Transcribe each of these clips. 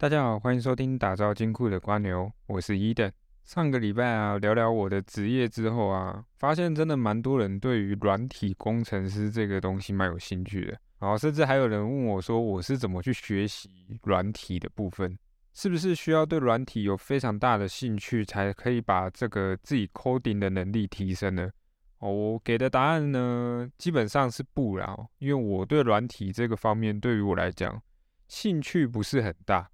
大家好，欢迎收听打造金库的瓜牛，我是伊登。上个礼拜啊，聊聊我的职业之后啊，发现真的蛮多人对于软体工程师这个东西蛮有兴趣的。然后甚至还有人问我说，我是怎么去学习软体的部分？是不是需要对软体有非常大的兴趣，才可以把这个自己 coding 的能力提升呢？哦，我给的答案呢，基本上是不啦，因为我对软体这个方面，对于我来讲，兴趣不是很大。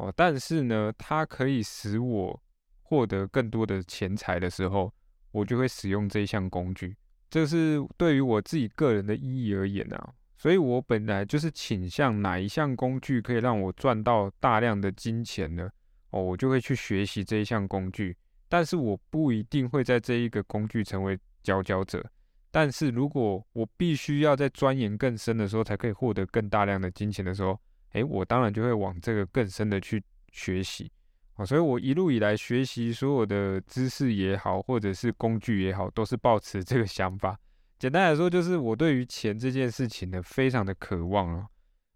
哦，但是呢，它可以使我获得更多的钱财的时候，我就会使用这一项工具。这是对于我自己个人的意义而言啊，所以我本来就是倾向哪一项工具可以让我赚到大量的金钱呢？哦，我就会去学习这一项工具。但是我不一定会在这一个工具成为佼佼者。但是如果我必须要在钻研更深的时候，才可以获得更大量的金钱的时候，诶，我当然就会往这个更深的去学习啊，所以我一路以来学习所有的知识也好，或者是工具也好，都是抱持这个想法。简单来说，就是我对于钱这件事情呢，非常的渴望哦。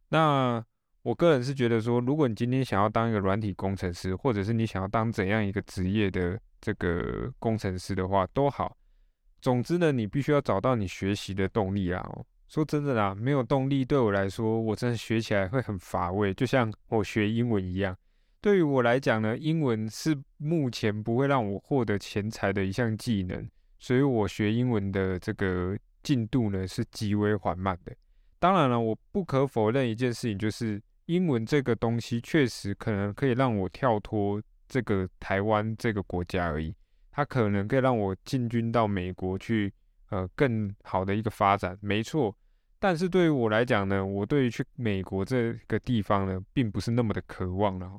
那我个人是觉得说，如果你今天想要当一个软体工程师，或者是你想要当怎样一个职业的这个工程师的话，都好。总之呢，你必须要找到你学习的动力啊。说真的啦，没有动力对我来说，我真的学起来会很乏味，就像我学英文一样。对于我来讲呢，英文是目前不会让我获得钱财的一项技能，所以我学英文的这个进度呢是极为缓慢的。当然了，我不可否认一件事情，就是英文这个东西确实可能可以让我跳脱这个台湾这个国家而已，它可能可以让我进军到美国去，呃，更好的一个发展，没错。但是对于我来讲呢，我对于去美国这个地方呢，并不是那么的渴望了。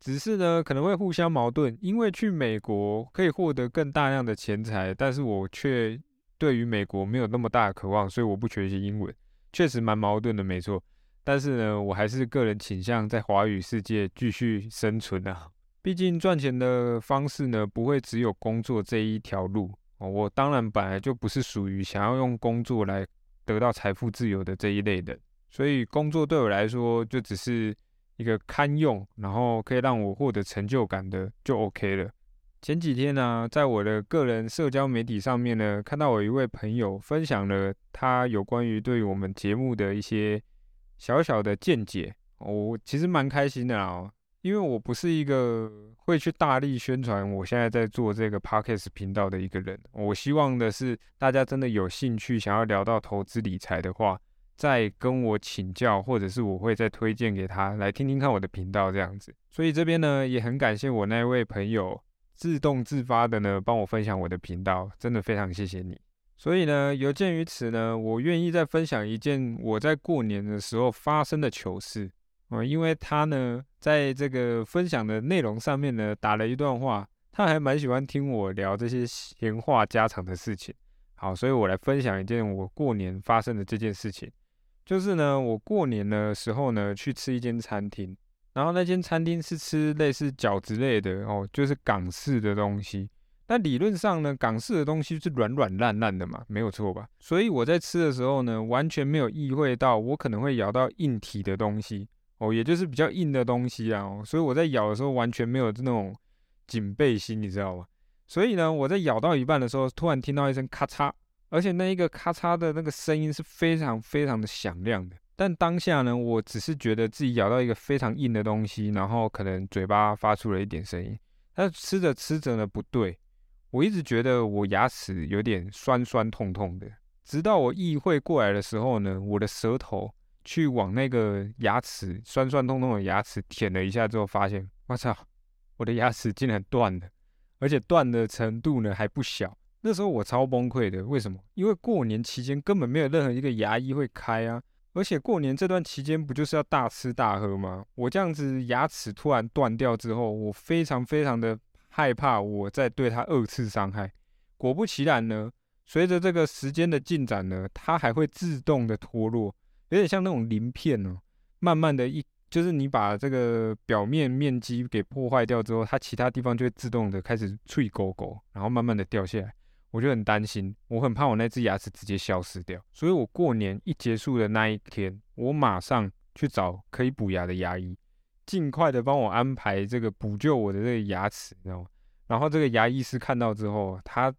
只是呢，可能会互相矛盾，因为去美国可以获得更大量的钱财，但是我却对于美国没有那么大的渴望，所以我不学习英文，确实蛮矛盾的，没错。但是呢，我还是个人倾向在华语世界继续生存啊。毕竟赚钱的方式呢，不会只有工作这一条路。我当然本来就不是属于想要用工作来。得到财富自由的这一类的，所以工作对我来说就只是一个堪用，然后可以让我获得成就感的就 OK 了。前几天呢，在我的个人社交媒体上面呢，看到我一位朋友分享了他有关于对我们节目的一些小小的见解，我其实蛮开心的啊。因为我不是一个会去大力宣传我现在在做这个 podcast 频道的一个人。我希望的是，大家真的有兴趣想要聊到投资理财的话，再跟我请教，或者是我会再推荐给他来听听看我的频道这样子。所以这边呢，也很感谢我那位朋友自动自发的呢帮我分享我的频道，真的非常谢谢你。所以呢，有鉴于此呢，我愿意再分享一件我在过年的时候发生的糗事。哦，因为他呢，在这个分享的内容上面呢，打了一段话，他还蛮喜欢听我聊这些闲话家常的事情。好，所以我来分享一件我过年发生的这件事情，就是呢，我过年的时候呢，去吃一间餐厅，然后那间餐厅是吃类似饺子类的哦，就是港式的东西。那理论上呢，港式的东西是软软烂烂的嘛，没有错吧？所以我在吃的时候呢，完全没有意会到我可能会咬到硬体的东西。哦，也就是比较硬的东西啊，所以我在咬的时候完全没有那种警备心，你知道吗？所以呢，我在咬到一半的时候，突然听到一声咔嚓，而且那一个咔嚓的那个声音是非常非常的响亮的。但当下呢，我只是觉得自己咬到一个非常硬的东西，然后可能嘴巴发出了一点声音。但吃着吃着呢，不对，我一直觉得我牙齿有点酸酸痛痛的，直到我意会过来的时候呢，我的舌头。去往那个牙齿酸酸痛痛的牙齿舔了一下之后，发现我操，我的牙齿竟然断了，而且断的程度呢还不小。那时候我超崩溃的，为什么？因为过年期间根本没有任何一个牙医会开啊，而且过年这段期间不就是要大吃大喝吗？我这样子牙齿突然断掉之后，我非常非常的害怕，我再对它二次伤害。果不其然呢，随着这个时间的进展呢，它还会自动的脱落。有点像那种鳞片哦，慢慢的一就是你把这个表面面积给破坏掉之后，它其他地方就会自动的开始脆勾勾，然后慢慢的掉下来。我就很担心，我很怕我那只牙齿直接消失掉。所以我过年一结束的那一天，我马上去找可以补牙的牙医。尽快的帮我安排这个补救我的这个牙齿，你知道吗？然后这个牙医师看到之后，他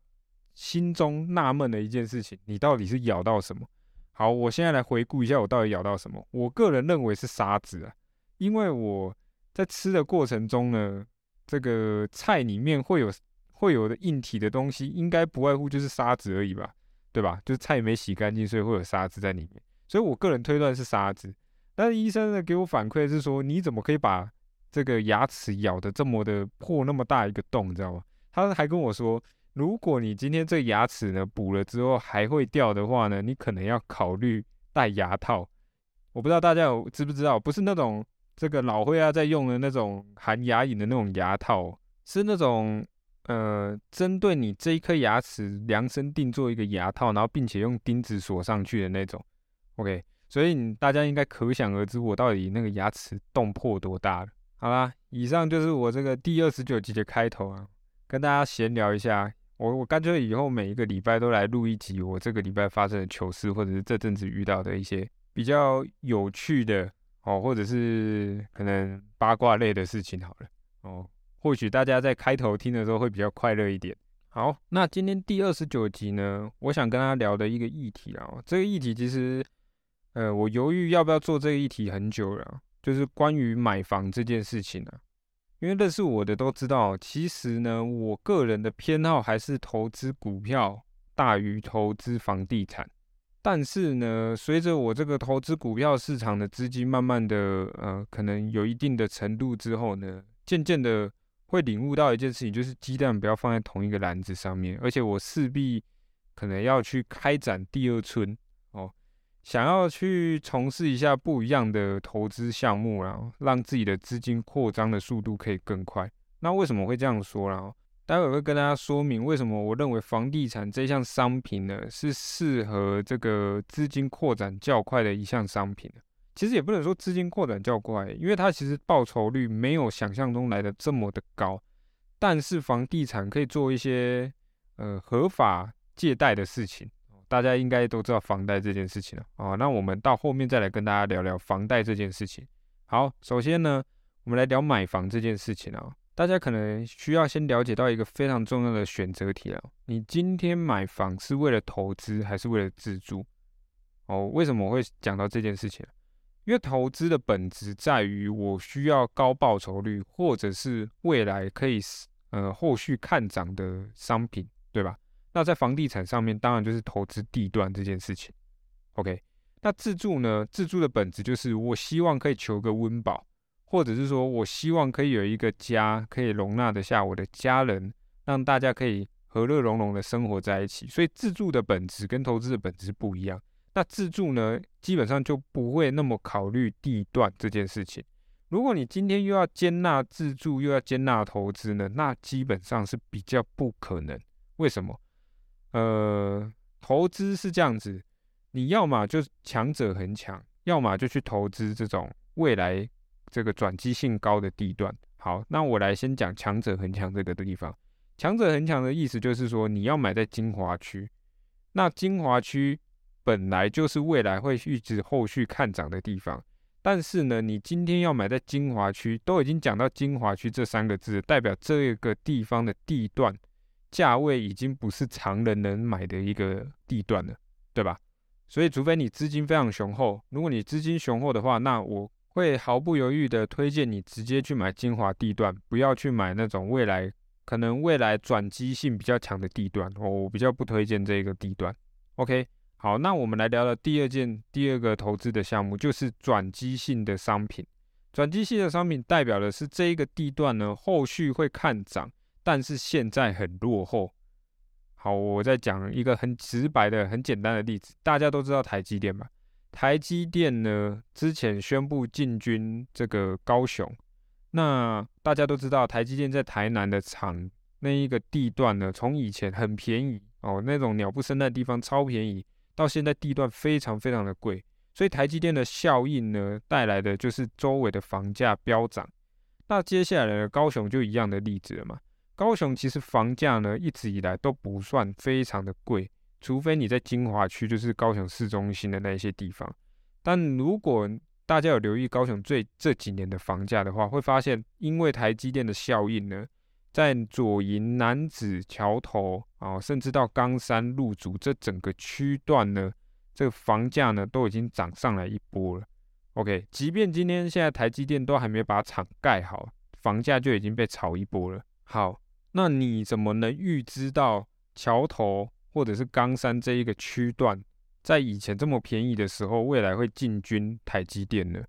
心中纳闷的一件事情：你到底是咬到什么？好，我现在来回顾一下，我到底咬到什么？我个人认为是沙子啊，因为我在吃的过程中呢，这个菜里面会有会有的硬体的东西，应该不外乎就是沙子而已吧，对吧？就是菜没洗干净，所以会有沙子在里面。所以我个人推断是沙子。但是医生呢给我反馈是说，你怎么可以把这个牙齿咬的这么的破那么大一个洞，你知道吗？他还跟我说，如果你今天这牙齿呢补了之后还会掉的话呢，你可能要考虑戴牙套。我不知道大家有知不知道，不是那种这个老灰啊在用的那种含牙龈的那种牙套，是那种呃针对你这一颗牙齿量身定做一个牙套，然后并且用钉子锁上去的那种。OK。所以你大家应该可想而知，我到底那个牙齿洞破多大了。好啦，以上就是我这个第二十九集的开头啊，跟大家闲聊一下。我我干脆以后每一个礼拜都来录一集，我这个礼拜发生的糗事，或者是这阵子遇到的一些比较有趣的哦，或者是可能八卦类的事情。好了哦，或许大家在开头听的时候会比较快乐一点。好，那今天第二十九集呢，我想跟大家聊的一个议题啊，这个议题其实。呃，我犹豫要不要做这个议题很久了，就是关于买房这件事情啊。因为认识我的都知道，其实呢，我个人的偏好还是投资股票大于投资房地产。但是呢，随着我这个投资股票市场的资金慢慢的，呃，可能有一定的程度之后呢，渐渐的会领悟到一件事情，就是鸡蛋不要放在同一个篮子上面，而且我势必可能要去开展第二春。想要去从事一下不一样的投资项目，然后让自己的资金扩张的速度可以更快。那为什么会这样说呢？待会会跟大家说明为什么我认为房地产这项商品呢是适合这个资金扩展较快的一项商品。其实也不能说资金扩展较快，因为它其实报酬率没有想象中来的这么的高。但是房地产可以做一些呃合法借贷的事情。大家应该都知道房贷这件事情了啊，那我们到后面再来跟大家聊聊房贷这件事情。好，首先呢，我们来聊买房这件事情啊。大家可能需要先了解到一个非常重要的选择题了：你今天买房是为了投资还是为了自住？哦，为什么我会讲到这件事情？因为投资的本质在于我需要高报酬率，或者是未来可以呃后续看涨的商品，对吧？那在房地产上面，当然就是投资地段这件事情。OK，那自住呢？自住的本质就是我希望可以求个温饱，或者是说我希望可以有一个家，可以容纳得下我的家人，让大家可以和乐融融的生活在一起。所以自住的本质跟投资的本质不一样。那自住呢，基本上就不会那么考虑地段这件事情。如果你今天又要接纳自住，又要接纳投资呢，那基本上是比较不可能。为什么？呃，投资是这样子，你要么就强者恒强，要么就去投资这种未来这个转机性高的地段。好，那我来先讲强者恒强这个地方。强者恒强的意思就是说，你要买在精华区，那精华区本来就是未来会一直后续看涨的地方。但是呢，你今天要买在精华区，都已经讲到精华区这三个字，代表这个地方的地段。价位已经不是常人能买的一个地段了，对吧？所以，除非你资金非常雄厚，如果你资金雄厚的话，那我会毫不犹豫的推荐你直接去买精华地段，不要去买那种未来可能未来转机性比较强的地段。我比较不推荐这个地段。OK，好，那我们来聊聊第二件第二个投资的项目，就是转机性的商品。转机性的商品代表的是这一个地段呢，后续会看涨。但是现在很落后。好，我再讲一个很直白的、很简单的例子。大家都知道台积电吧？台积电呢，之前宣布进军这个高雄。那大家都知道，台积电在台南的厂那一个地段呢，从以前很便宜哦，那种鸟不生蛋的地方超便宜，到现在地段非常非常的贵。所以台积电的效应呢，带来的就是周围的房价飙涨。那接下来的高雄就一样的例子了嘛？高雄其实房价呢一直以来都不算非常的贵，除非你在金华区，就是高雄市中心的那些地方。但如果大家有留意高雄最这几年的房价的话，会发现因为台积电的效应呢，在左营、南子、桥头啊，甚至到冈山、路竹这整个区段呢，这个房价呢都已经涨上来一波了。OK，即便今天现在台积电都还没把厂盖好，房价就已经被炒一波了。好，那你怎么能预知到桥头或者是冈山这一个区段？在以前这么便宜的时候，未来会进军台积电呢，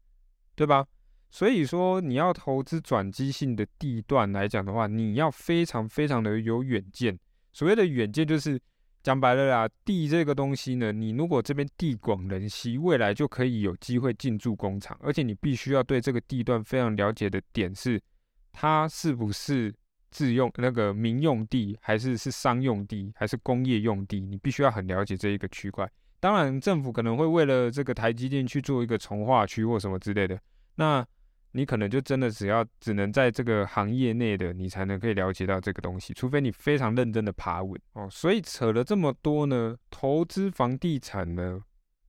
对吧？所以说你要投资转机性的地段来讲的话，你要非常非常的有远见。所谓的远见，就是讲白了啦，地这个东西呢，你如果这边地广人稀，未来就可以有机会进驻工厂，而且你必须要对这个地段非常了解的点是，它是不是自用那个民用地，还是是商用地，还是工业用地，你必须要很了解这一个区块。当然，政府可能会为了这个台积电去做一个从化区或什么之类的，那你可能就真的只要只能在这个行业内的，你才能可以了解到这个东西，除非你非常认真的爬稳哦。所以扯了这么多呢，投资房地产呢，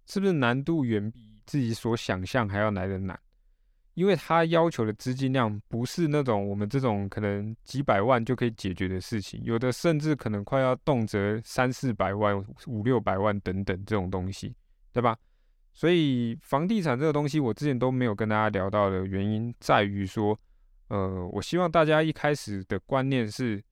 是不是难度远比自己所想象还要来的难？因为它要求的资金量不是那种我们这种可能几百万就可以解决的事情，有的甚至可能快要动辄三四百万、五六百万等等这种东西，对吧？所以房地产这个东西，我之前都没有跟大家聊到的原因在于说，呃，我希望大家一开始的观念是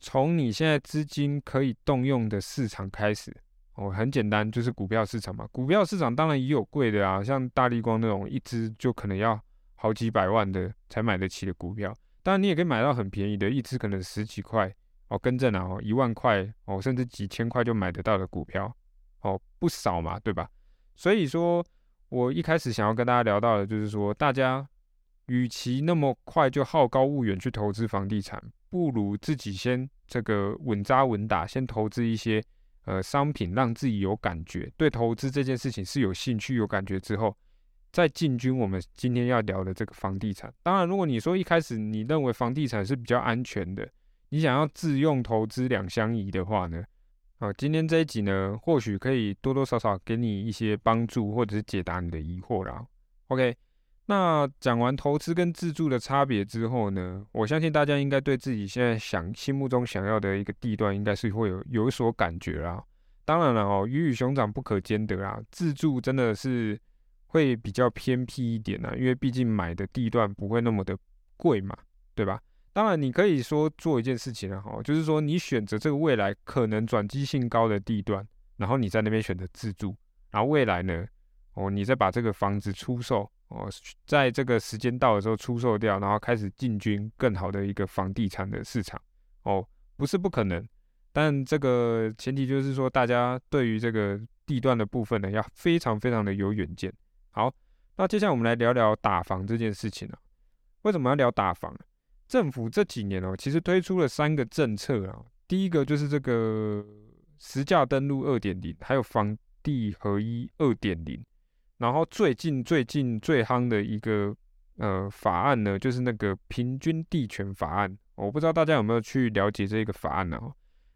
从你现在资金可以动用的市场开始，哦，很简单，就是股票市场嘛。股票市场当然也有贵的啊，像大力光那种一只就可能要。好几百万的才买得起的股票，当然你也可以买到很便宜的，一只可能十几块哦，跟正啊哦，一万块哦，甚至几千块就买得到的股票哦，不少嘛，对吧？所以说，我一开始想要跟大家聊到的，就是说，大家与其那么快就好高骛远去投资房地产，不如自己先这个稳扎稳打，先投资一些呃商品，让自己有感觉，对投资这件事情是有兴趣、有感觉之后。在进军我们今天要聊的这个房地产。当然，如果你说一开始你认为房地产是比较安全的，你想要自用投资两相宜的话呢，啊，今天这一集呢，或许可以多多少少给你一些帮助，或者是解答你的疑惑啦。OK，那讲完投资跟自住的差别之后呢，我相信大家应该对自己现在想心目中想要的一个地段，应该是会有有所感觉啦。当然了哦，鱼与熊掌不可兼得啊，自住真的是。会比较偏僻一点呢，因为毕竟买的地段不会那么的贵嘛，对吧？当然，你可以说做一件事情啊，哈，就是说你选择这个未来可能转机性高的地段，然后你在那边选择自住，然后未来呢，哦，你再把这个房子出售，哦，在这个时间到的时候出售掉，然后开始进军更好的一个房地产的市场，哦，不是不可能，但这个前提就是说，大家对于这个地段的部分呢，要非常非常的有远见。好，那接下来我们来聊聊打房这件事情啊。为什么要聊打房？政府这几年哦，其实推出了三个政策啊。第一个就是这个实价登录二点零，还有房地合一二点零。然后最近最近最夯的一个呃法案呢，就是那个平均地权法案。我不知道大家有没有去了解这个法案呢？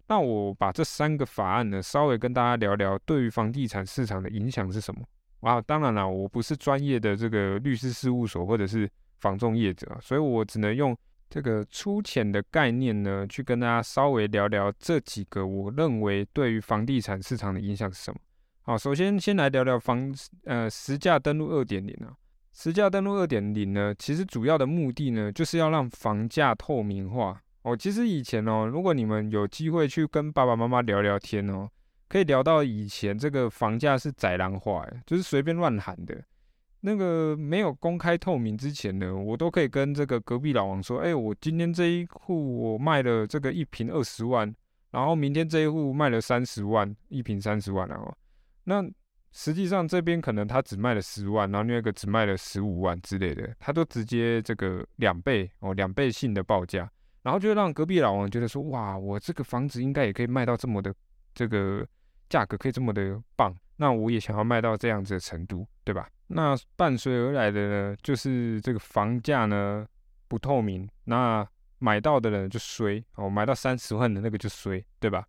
那我把这三个法案呢，稍微跟大家聊聊，对于房地产市场的影响是什么？啊，当然了，我不是专业的这个律师事务所或者是房仲业者，所以我只能用这个粗浅的概念呢，去跟大家稍微聊聊这几个我认为对于房地产市场的影响是什么。好，首先先来聊聊房呃实价登录二点零啊，实价登录二点零呢，其实主要的目的呢，就是要让房价透明化。哦，其实以前哦，如果你们有机会去跟爸爸妈妈聊聊天哦。可以聊到以前这个房价是宰狼化，就是随便乱喊的。那个没有公开透明之前呢，我都可以跟这个隔壁老王说：“哎，我今天这一户我卖了这个一平二十万，然后明天这一户卖了三十万，一平三十万哦。那实际上这边可能他只卖了十万，然后另外一个只卖了十五万之类的，他都直接这个两倍哦，两倍性的报价，然后就让隔壁老王觉得说：哇，我这个房子应该也可以卖到这么的这个。价格可以这么的棒，那我也想要卖到这样子的程度，对吧？那伴随而来的呢，就是这个房价呢不透明，那买到的人就衰哦，买到三十万的那个就衰，对吧？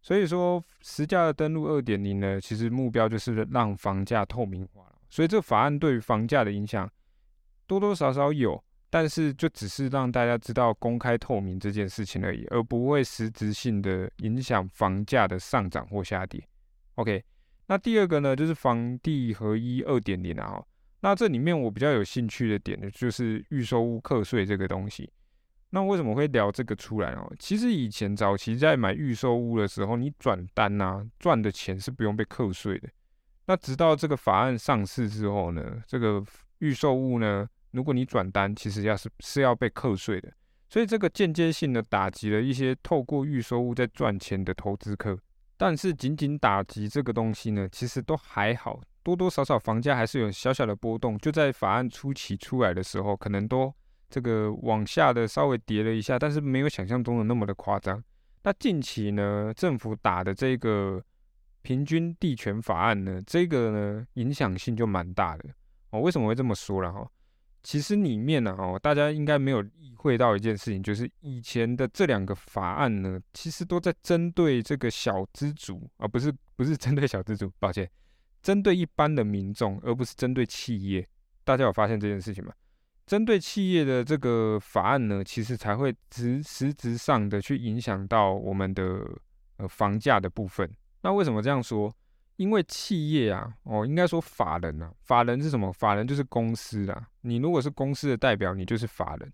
所以说实价的登录二点零呢，其实目标就是让房价透明化所以这个法案对于房价的影响多多少少有，但是就只是让大家知道公开透明这件事情而已，而不会实质性的影响房价的上涨或下跌。OK，那第二个呢，就是房地合一二点零啊。那这里面我比较有兴趣的点呢，就是预售屋课税这个东西。那为什么会聊这个出来哦？其实以前早期在买预售屋的时候，你转单呐赚的钱是不用被课税的。那直到这个法案上市之后呢，这个预售屋呢，如果你转单，其实要是是要被课税的。所以这个间接性的打击了一些透过预收屋在赚钱的投资客。但是仅仅打击这个东西呢，其实都还好。多多少少房价还是有小小的波动，就在法案初期出来的时候，可能都这个往下的稍微跌了一下，但是没有想象中的那么的夸张。那近期呢，政府打的这个平均地权法案呢，这个呢影响性就蛮大的哦。为什么会这么说了哈？其实里面呢哦，大家应该没有意会到一件事情，就是以前的这两个法案呢，其实都在针对这个小资族啊，不是不是针对小资族，抱歉。针对一般的民众，而不是针对企业，大家有发现这件事情吗？针对企业的这个法案呢，其实才会直实质上的去影响到我们的呃房价的部分。那为什么这样说？因为企业啊，哦，应该说法人啊，法人是什么？法人就是公司啊。你如果是公司的代表，你就是法人。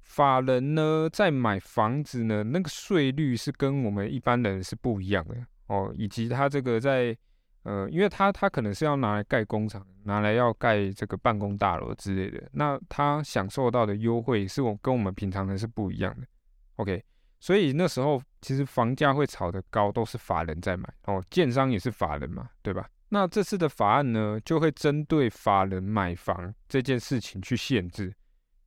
法人呢，在买房子呢，那个税率是跟我们一般人是不一样的哦，以及他这个在。呃，因为他他可能是要拿来盖工厂，拿来要盖这个办公大楼之类的，那他享受到的优惠是我跟我们平常人是不一样的。OK，所以那时候其实房价会炒得高，都是法人在买哦，建商也是法人嘛，对吧？那这次的法案呢，就会针对法人买房这件事情去限制，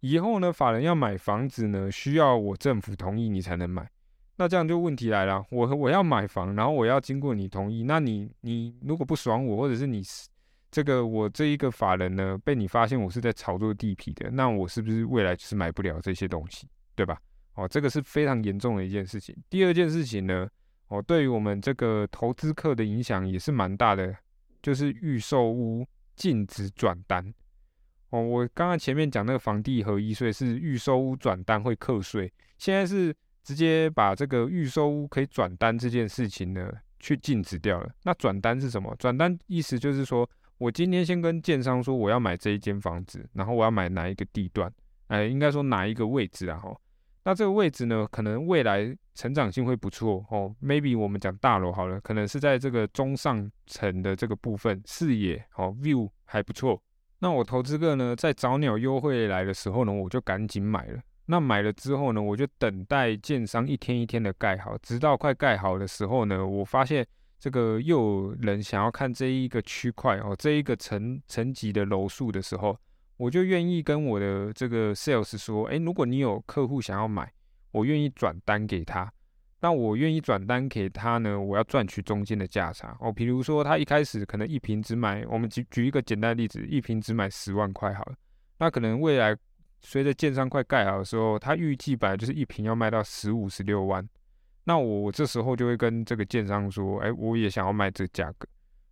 以后呢，法人要买房子呢，需要我政府同意你才能买。那这样就问题来了，我我要买房，然后我要经过你同意，那你你如果不爽我，或者是你这个我这一个法人呢，被你发现我是在炒作地皮的，那我是不是未来就是买不了这些东西，对吧？哦，这个是非常严重的一件事情。第二件事情呢，哦，对于我们这个投资客的影响也是蛮大的，就是预售屋禁止转单。哦，我刚刚前面讲那个房地合一税是预售屋转单会课税，现在是。直接把这个预售屋可以转单这件事情呢，去禁止掉了。那转单是什么？转单意思就是说，我今天先跟建商说我要买这一间房子，然后我要买哪一个地段，哎，应该说哪一个位置啊？哈，那这个位置呢，可能未来成长性会不错哦。Maybe 我们讲大楼好了，可能是在这个中上层的这个部分，视野哦，view 还不错。那我投资个呢，在早鸟优惠来的时候呢，我就赶紧买了。那买了之后呢，我就等待建商一天一天的盖好，直到快盖好的时候呢，我发现这个又有人想要看这一个区块哦，这一个层层级的楼数的时候，我就愿意跟我的这个 sales 说，哎，如果你有客户想要买，我愿意转单给他。那我愿意转单给他呢，我要赚取中间的价差哦。比如说他一开始可能一瓶只买，我们举举一个简单的例子，一瓶只买十万块好了，那可能未来。随着建商快盖好的时候，他预计本来就是一瓶要卖到十五十六万，那我这时候就会跟这个建商说，哎，我也想要卖这个价格，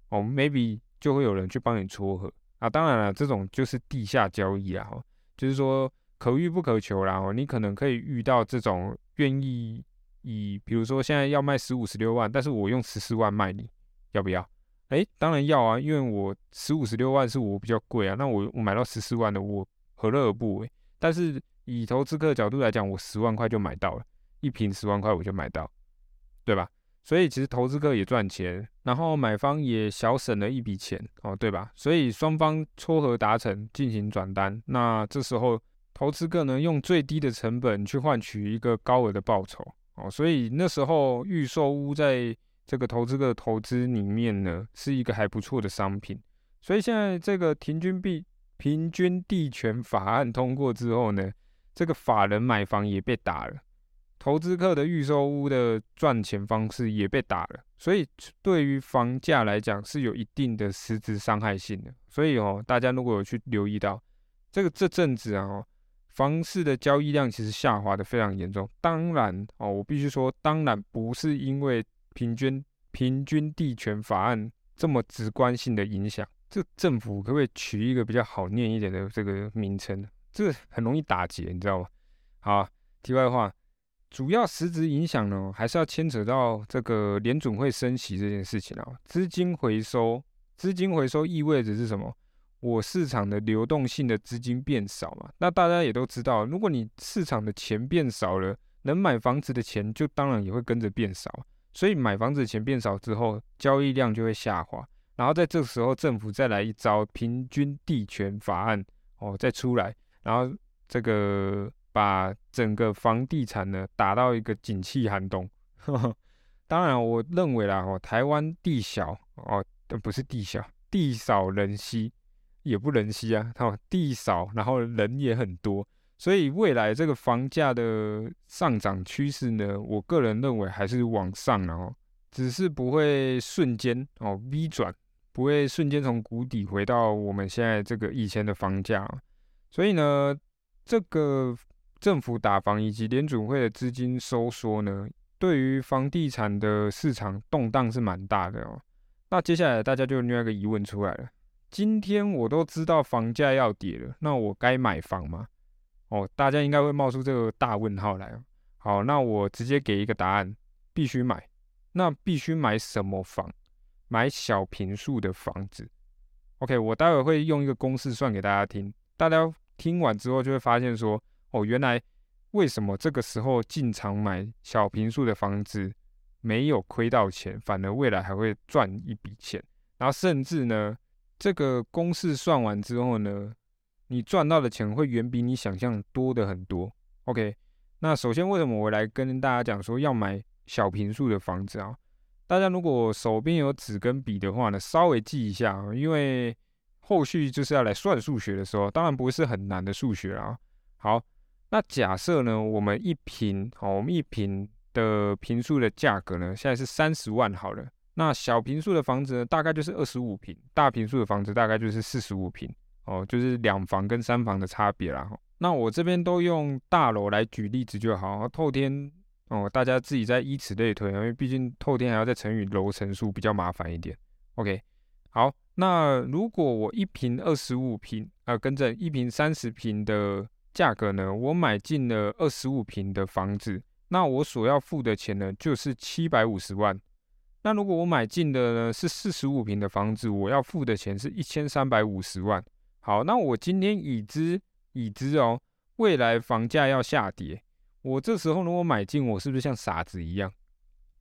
哦，maybe 就会有人去帮你撮合啊。当然了，这种就是地下交易啊，就是说可遇不可求啦。哦，你可能可以遇到这种愿意以，比如说现在要卖十五十六万，但是我用十四万卖你，要不要？哎，当然要啊，因为我十五十六万是我比较贵啊，那我我买到十四万的，我何乐而不为？但是以投资客的角度来讲，我十万块就买到了一瓶，十万块我就买到，对吧？所以其实投资客也赚钱，然后买方也小省了一笔钱哦，对吧？所以双方撮合达成，进行转单，那这时候投资客呢用最低的成本去换取一个高额的报酬哦，所以那时候预售屋在这个投资客投资里面呢是一个还不错的商品，所以现在这个平均币。平均地权法案通过之后呢，这个法人买房也被打了，投资客的预售屋的赚钱方式也被打了，所以对于房价来讲是有一定的实质伤害性的。所以哦，大家如果有去留意到这个这阵子啊，房市的交易量其实下滑的非常严重。当然哦，我必须说，当然不是因为平均平均地权法案这么直观性的影响。这政府可不可以取一个比较好念一点的这个名称？这个很容易打结，你知道吗？好，题外话，主要实质影响呢，还是要牵扯到这个联准会升息这件事情啊。资金回收，资金回收意味着是什么？我市场的流动性的资金变少嘛？那大家也都知道，如果你市场的钱变少了，能买房子的钱就当然也会跟着变少。所以买房子的钱变少之后，交易量就会下滑。然后在这时候，政府再来一招平均地权法案哦，再出来，然后这个把整个房地产呢打到一个景气寒冬。当然，我认为啦，哦，台湾地小哦，不是地小，地少人稀，也不人稀啊，哦，地少，然后人也很多，所以未来这个房价的上涨趋势呢，我个人认为还是往上的哦，只是不会瞬间哦 V 转。不会瞬间从谷底回到我们现在这个以前的房价，所以呢，这个政府打房以及联准会的资金收缩呢，对于房地产的市场动荡是蛮大的哦。那接下来大家就另外一个疑问出来了：今天我都知道房价要跌了，那我该买房吗？哦，大家应该会冒出这个大问号来。好，那我直接给一个答案：必须买。那必须买什么房？买小平数的房子，OK，我待会会用一个公式算给大家听，大家听完之后就会发现说，哦，原来为什么这个时候进场买小平数的房子没有亏到钱，反而未来还会赚一笔钱，然后甚至呢，这个公式算完之后呢，你赚到的钱会远比你想象多的很多，OK，那首先为什么我来跟大家讲说要买小平数的房子啊？大家如果手边有纸跟笔的话呢，稍微记一下啊，因为后续就是要来算数学的时候，当然不是很难的数学啊。好，那假设呢，我们一平，好，我们一平的平数的价格呢，现在是三十万好了。那小平数的房子呢，大概就是二十五平，大平数的房子大概就是四十五平，哦，就是两房跟三房的差别啦。那我这边都用大楼来举例子就好，透天。哦，大家自己再依此类推，因为毕竟透天还要再乘以楼层数，比较麻烦一点。OK，好，那如果我一平二十五平，啊，跟着一平三十平的价格呢，我买进了二十五平的房子，那我所要付的钱呢，就是七百五十万。那如果我买进的呢是四十五平的房子，我要付的钱是一千三百五十万。好，那我今天已知已知哦，未来房价要下跌。我这时候如果买进，我是不是像傻子一样，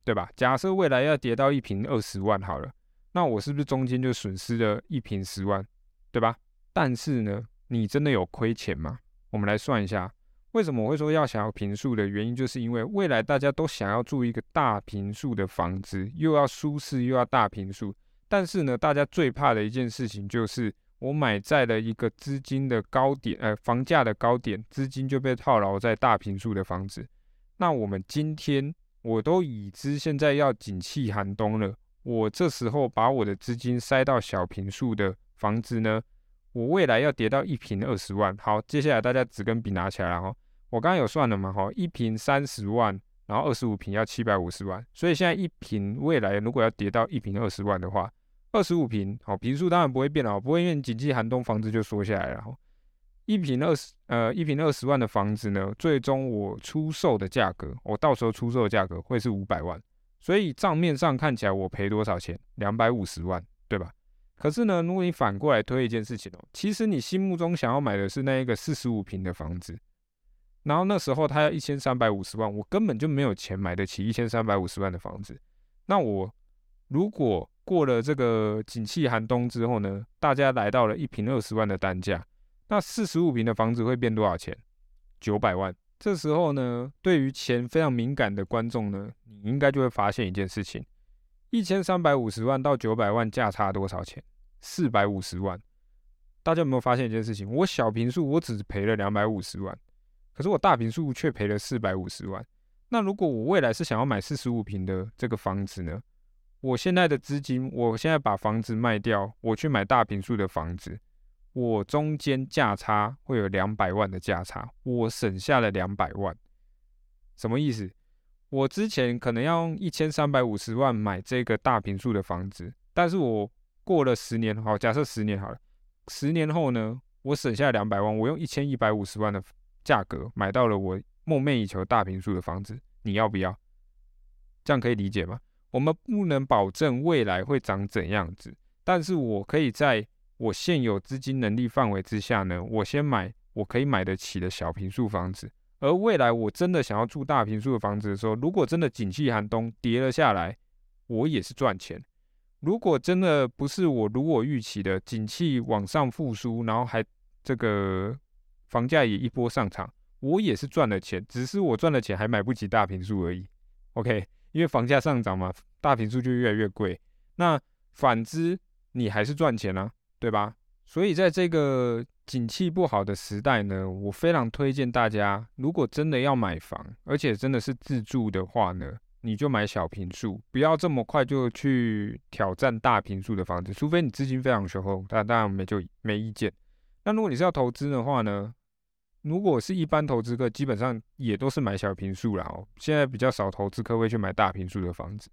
对吧？假设未来要跌到一平二十万好了，那我是不是中间就损失了一平十万，对吧？但是呢，你真的有亏钱吗？我们来算一下，为什么我会说要想要平数的原因，就是因为未来大家都想要住一个大平数的房子，又要舒适又要大平数，但是呢，大家最怕的一件事情就是。我买在了一个资金的高点，呃，房价的高点，资金就被套牢在大平数的房子。那我们今天我都已知现在要景气寒冬了，我这时候把我的资金塞到小平数的房子呢，我未来要跌到一平二十万。好，接下来大家纸跟笔拿起来了哈，我刚刚有算了嘛哈，一平三十万，然后二十五平要七百五十万，所以现在一平未来如果要跌到一平二十万的话。二十五平，好，平数当然不会变了，不会因为经济寒冬房子就缩下来了。一平二十，呃，一平二十万的房子呢，最终我出售的价格，我到时候出售的价格会是五百万，所以账面上看起来我赔多少钱？两百五十万，对吧？可是呢，如果你反过来推一件事情哦，其实你心目中想要买的是那一个四十五平的房子，然后那时候他要一千三百五十万，我根本就没有钱买得起一千三百五十万的房子，那我如果过了这个景气寒冬之后呢，大家来到了一平二十万的单价，那四十五平的房子会变多少钱？九百万。这时候呢，对于钱非常敏感的观众呢，你应该就会发现一件事情：一千三百五十万到九百万价差多少钱？四百五十万。大家有没有发现一件事情？我小平数我只赔了两百五十万，可是我大平数却赔了四百五十万。那如果我未来是想要买四十五平的这个房子呢？我现在的资金，我现在把房子卖掉，我去买大平数的房子，我中间价差会有两百万的价差，我省下了两百万，什么意思？我之前可能要用一千三百五十万买这个大平数的房子，但是我过了十年，好，假设十年好了，十年后呢，我省下两百万，我用一千一百五十万的价格买到了我梦寐以求大平数的房子，你要不要？这样可以理解吗？我们不能保证未来会长怎样子，但是我可以在我现有资金能力范围之下呢，我先买我可以买得起的小平数房子。而未来我真的想要住大平数的房子的时候，如果真的景气寒冬跌了下来，我也是赚钱。如果真的不是我如我预期的景气往上复苏，然后还这个房价也一波上涨，我也是赚了钱，只是我赚了钱还买不起大平数而已。OK。因为房价上涨嘛，大平数就越来越贵。那反之，你还是赚钱啊，对吧？所以在这个景气不好的时代呢，我非常推荐大家，如果真的要买房，而且真的是自住的话呢，你就买小平数，不要这么快就去挑战大平数的房子，除非你资金非常雄厚，但当然没就没意见。那如果你是要投资的话呢？如果是一般投资客，基本上也都是买小平数啦。哦，现在比较少投资客会去买大平数的房子，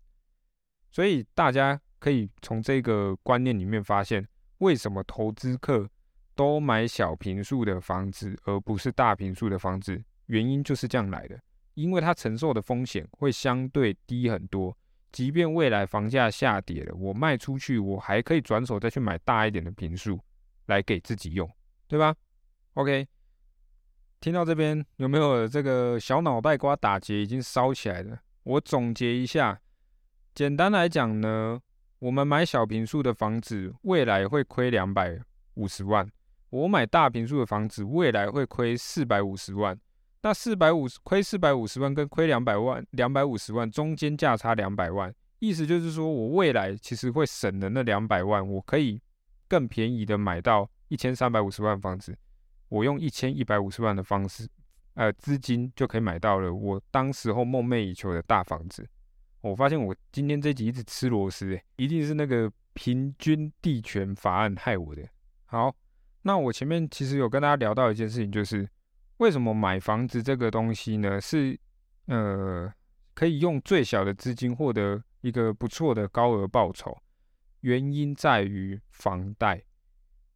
所以大家可以从这个观念里面发现，为什么投资客都买小平数的房子，而不是大平数的房子？原因就是这样来的，因为它承受的风险会相对低很多。即便未来房价下跌了，我卖出去，我还可以转手再去买大一点的平数来给自己用，对吧？OK。听到这边有没有这个小脑袋瓜打结已经烧起来了？我总结一下，简单来讲呢，我们买小平数的房子，未来会亏两百五十万；我买大平数的房子，未来会亏四百五十万。那四百五十亏四百五十万跟亏两百万两百五十万中间价差两百万，意思就是说我未来其实会省的那两百万，我可以更便宜的买到一千三百五十万房子。我用一千一百五十万的方式，呃，资金就可以买到了我当时候梦寐以求的大房子。我发现我今天这集一直吃螺丝，诶，一定是那个平均地权法案害我的。好，那我前面其实有跟大家聊到一件事情，就是为什么买房子这个东西呢？是呃，可以用最小的资金获得一个不错的高额报酬，原因在于房贷。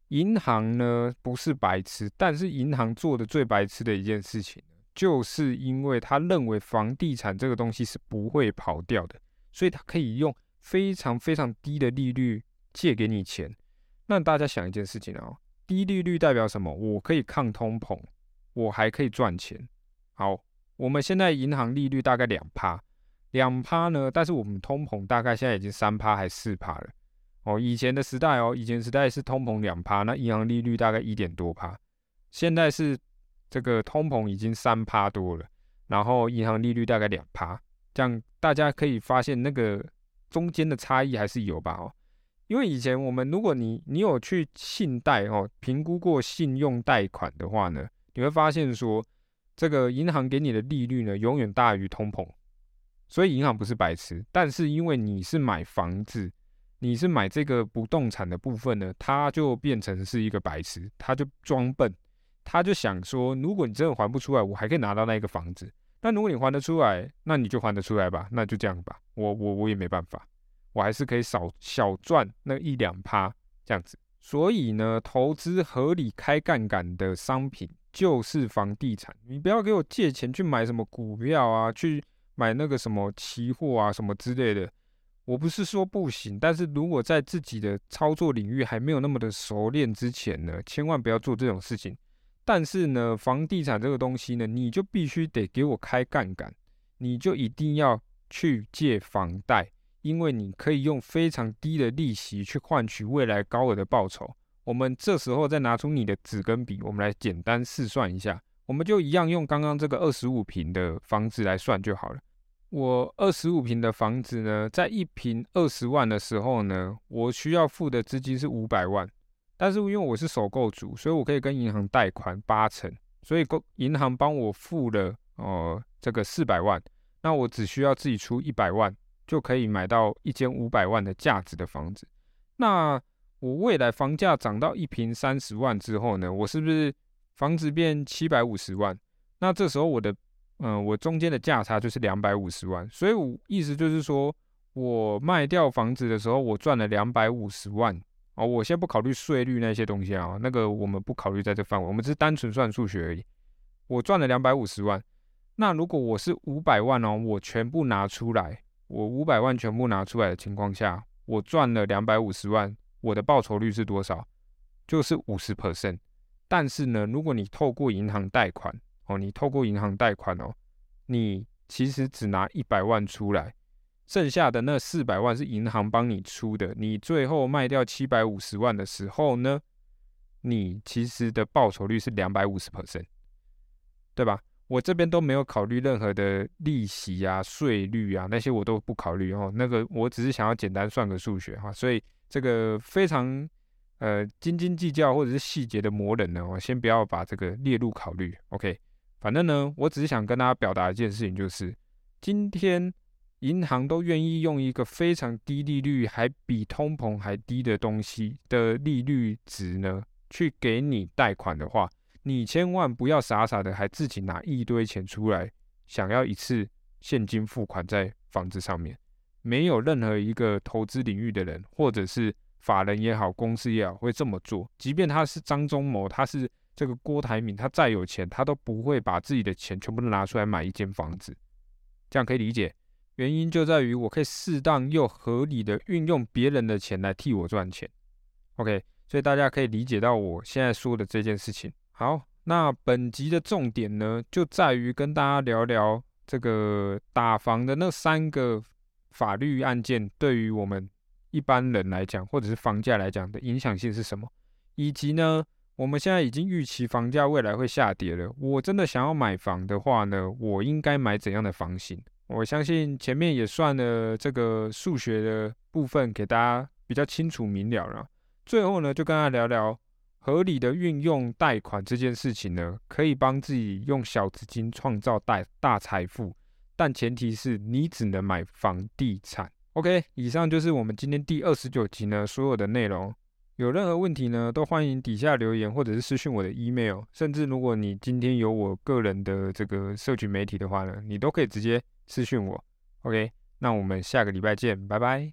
银行呢不是白痴，但是银行做的最白痴的一件事情，就是因为他认为房地产这个东西是不会跑掉的，所以他可以用非常非常低的利率借给你钱。那大家想一件事情哦，低利率代表什么？我可以抗通膨，我还可以赚钱。好，我们现在银行利率大概两趴，两趴呢，但是我们通膨大概现在已经三趴还四趴了。哦，以前的时代哦，以前时代是通膨两趴，那银行利率大概一点多趴。现在是这个通膨已经三趴多了，然后银行利率大概两趴，这样大家可以发现那个中间的差异还是有吧？哦，因为以前我们如果你你有去信贷哦，评估过信用贷款的话呢，你会发现说这个银行给你的利率呢永远大于通膨，所以银行不是白痴，但是因为你是买房子。你是买这个不动产的部分呢，他就变成是一个白痴，他就装笨，他就想说，如果你真的还不出来，我还可以拿到那个房子。那如果你还得出来，那你就还得出来吧，那就这样吧。我我我也没办法，我还是可以少小赚那一两趴这样子。所以呢，投资合理开杠杆的商品就是房地产。你不要给我借钱去买什么股票啊，去买那个什么期货啊，什么之类的。我不是说不行，但是如果在自己的操作领域还没有那么的熟练之前呢，千万不要做这种事情。但是呢，房地产这个东西呢，你就必须得给我开杠杆，你就一定要去借房贷，因为你可以用非常低的利息去换取未来高额的报酬。我们这时候再拿出你的纸跟笔，我们来简单试算一下，我们就一样用刚刚这个二十五平的房子来算就好了。我二十五平的房子呢，在一平二十万的时候呢，我需要付的资金是五百万。但是因为我是首购族，所以我可以跟银行贷款八成，所以银行帮我付了哦这个四百万，那我只需要自己出一百万，就可以买到一间五百万的价值的房子。那我未来房价涨到一平三十万之后呢，我是不是房子变七百五十万？那这时候我的。嗯，我中间的价差就是两百五十万，所以我意思就是说，我卖掉房子的时候，我赚了两百五十万哦。我先不考虑税率那些东西啊，那个我们不考虑在这范围，我们只是单纯算数学而已。我赚了两百五十万，那如果我是五百万哦，我全部拿出来，我五百万全部拿出来的情况下，我赚了两百五十万，我的报酬率是多少？就是五十 percent。但是呢，如果你透过银行贷款哦，你透过银行贷款哦，你其实只拿一百万出来，剩下的那四百万是银行帮你出的。你最后卖掉七百五十万的时候呢，你其实的报酬率是两百五十 percent。对吧？我这边都没有考虑任何的利息啊、税率啊那些，我都不考虑哦。那个我只是想要简单算个数学哈，所以这个非常呃斤斤计较或者是细节的磨人呢，我先不要把这个列入考虑。OK，反正呢，我只是想跟大家表达一件事情，就是今天银行都愿意用一个非常低利率，还比通膨还低的东西的利率值呢，去给你贷款的话。你千万不要傻傻的，还自己拿一堆钱出来，想要一次现金付款在房子上面。没有任何一个投资领域的人，或者是法人也好，公司也好，会这么做。即便他是张忠谋，他是这个郭台铭，他再有钱，他都不会把自己的钱全部都拿出来买一间房子。这样可以理解，原因就在于我可以适当又合理的运用别人的钱来替我赚钱。OK，所以大家可以理解到我现在说的这件事情。好，那本集的重点呢，就在于跟大家聊聊这个打房的那三个法律案件，对于我们一般人来讲，或者是房价来讲的影响性是什么，以及呢，我们现在已经预期房价未来会下跌了。我真的想要买房的话呢，我应该买怎样的房型？我相信前面也算了这个数学的部分，给大家比较清楚明了了。最后呢，就跟大家聊聊。合理的运用贷款这件事情呢，可以帮自己用小资金创造大大财富，但前提是你只能买房地产。OK，以上就是我们今天第二十九集呢所有的内容。有任何问题呢，都欢迎底下留言或者是私讯我的 email，甚至如果你今天有我个人的这个社群媒体的话呢，你都可以直接私讯我。OK，那我们下个礼拜见，拜拜。